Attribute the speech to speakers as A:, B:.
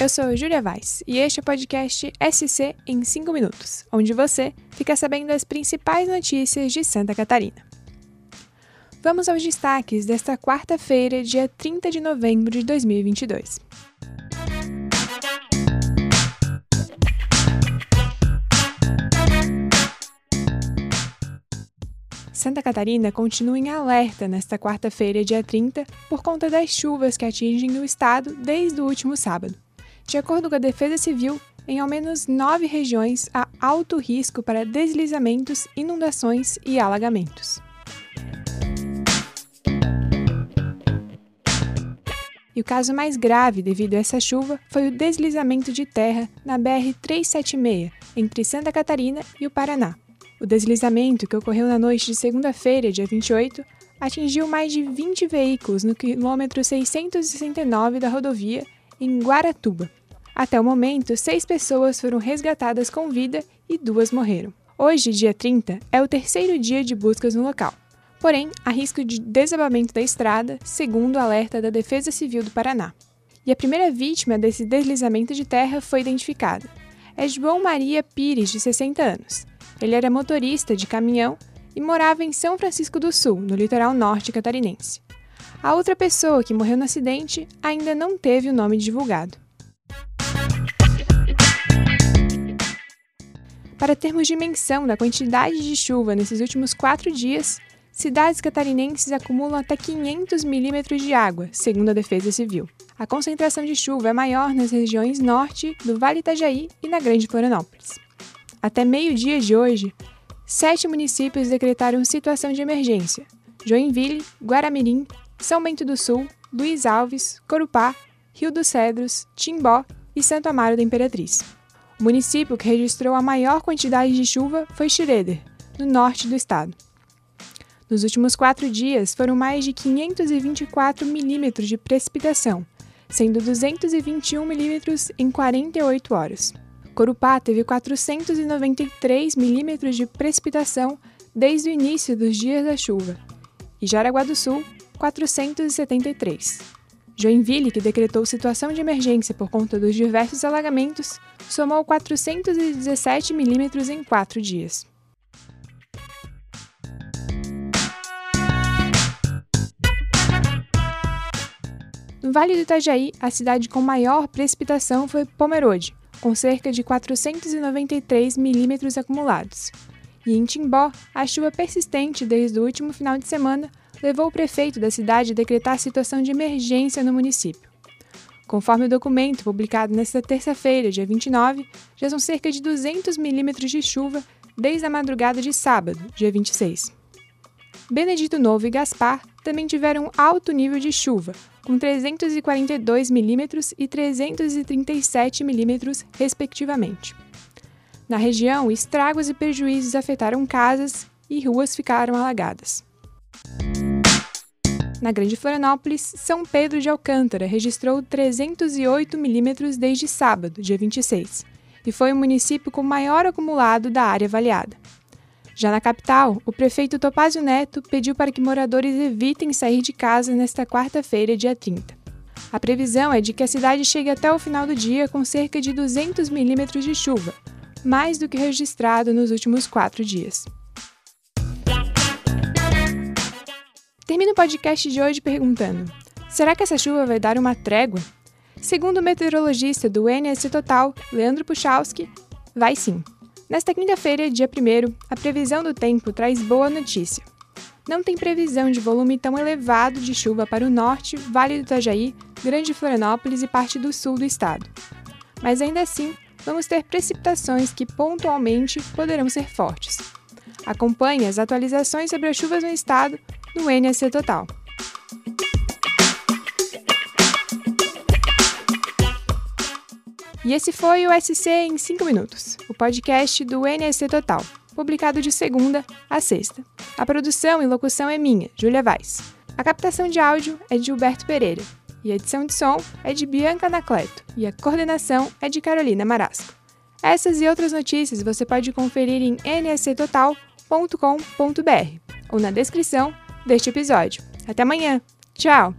A: Eu sou Júlia Vaz e este é o podcast SC em 5 minutos, onde você fica sabendo as principais notícias de Santa Catarina. Vamos aos destaques desta quarta-feira, dia 30 de novembro de 2022. Santa Catarina continua em alerta nesta quarta-feira, dia 30, por conta das chuvas que atingem o estado desde o último sábado. De acordo com a Defesa Civil, em ao menos nove regiões há alto risco para deslizamentos, inundações e alagamentos. E o caso mais grave devido a essa chuva foi o deslizamento de terra na BR-376, entre Santa Catarina e o Paraná. O deslizamento, que ocorreu na noite de segunda-feira, dia 28, atingiu mais de 20 veículos no quilômetro 669 da rodovia, em Guaratuba. Até o momento, seis pessoas foram resgatadas com vida e duas morreram. Hoje, dia 30, é o terceiro dia de buscas no local. Porém, há risco de desabamento da estrada, segundo o alerta da Defesa Civil do Paraná. E a primeira vítima desse deslizamento de terra foi identificada. É João Maria Pires, de 60 anos. Ele era motorista de caminhão e morava em São Francisco do Sul, no litoral norte catarinense. A outra pessoa que morreu no acidente ainda não teve o nome divulgado. Para termos dimensão da quantidade de chuva nesses últimos quatro dias, cidades catarinenses acumulam até 500 milímetros de água, segundo a Defesa Civil. A concentração de chuva é maior nas regiões norte, do Vale Itajaí e na Grande Florianópolis. Até meio-dia de hoje, sete municípios decretaram situação de emergência: Joinville, Guaramirim, São Bento do Sul, Luiz Alves, Corupá, Rio dos Cedros, Timbó e Santo Amaro da Imperatriz. O município que registrou a maior quantidade de chuva foi Schroeder, no norte do estado. Nos últimos quatro dias, foram mais de 524 milímetros de precipitação, sendo 221 milímetros em 48 horas. Corupá teve 493 milímetros de precipitação desde o início dos dias da chuva, e Jaraguá do Sul, 473. Joinville, que decretou situação de emergência por conta dos diversos alagamentos, somou 417 milímetros em quatro dias. No Vale do Itajaí, a cidade com maior precipitação foi Pomerode, com cerca de 493 milímetros acumulados. E em Timbó, a chuva persistente desde o último final de semana levou o prefeito da cidade a decretar situação de emergência no município. Conforme o documento publicado nesta terça-feira, dia 29, já são cerca de 200 milímetros de chuva desde a madrugada de sábado, dia 26. Benedito Novo e Gaspar também tiveram alto nível de chuva, com 342 milímetros e 337 milímetros, respectivamente. Na região, estragos e prejuízos afetaram casas e ruas ficaram alagadas. Na Grande Florianópolis, São Pedro de Alcântara registrou 308 milímetros desde sábado, dia 26, e foi o município com maior acumulado da área avaliada. Já na capital, o prefeito Topázio Neto pediu para que moradores evitem sair de casa nesta quarta-feira, dia 30. A previsão é de que a cidade chegue até o final do dia com cerca de 200 milímetros de chuva, mais do que registrado nos últimos quatro dias. Termino o podcast de hoje perguntando: será que essa chuva vai dar uma trégua? Segundo o meteorologista do NSC Total, Leandro Puchalski, vai sim. Nesta quinta-feira, dia 1, a previsão do tempo traz boa notícia. Não tem previsão de volume tão elevado de chuva para o norte, Vale do Itajaí, Grande Florianópolis e parte do sul do estado. Mas ainda assim, vamos ter precipitações que pontualmente poderão ser fortes. Acompanhe as atualizações sobre as chuvas no estado no NSC Total. E esse foi o SC em 5 minutos, o podcast do NSC Total, publicado de segunda a sexta. A produção e locução é minha, Júlia Vaz. A captação de áudio é de Gilberto Pereira. E a edição de som é de Bianca Anacleto. E a coordenação é de Carolina Marasco. Essas e outras notícias você pode conferir em nsctotal.com.br ou na descrição deste episódio. Até amanhã! Tchau!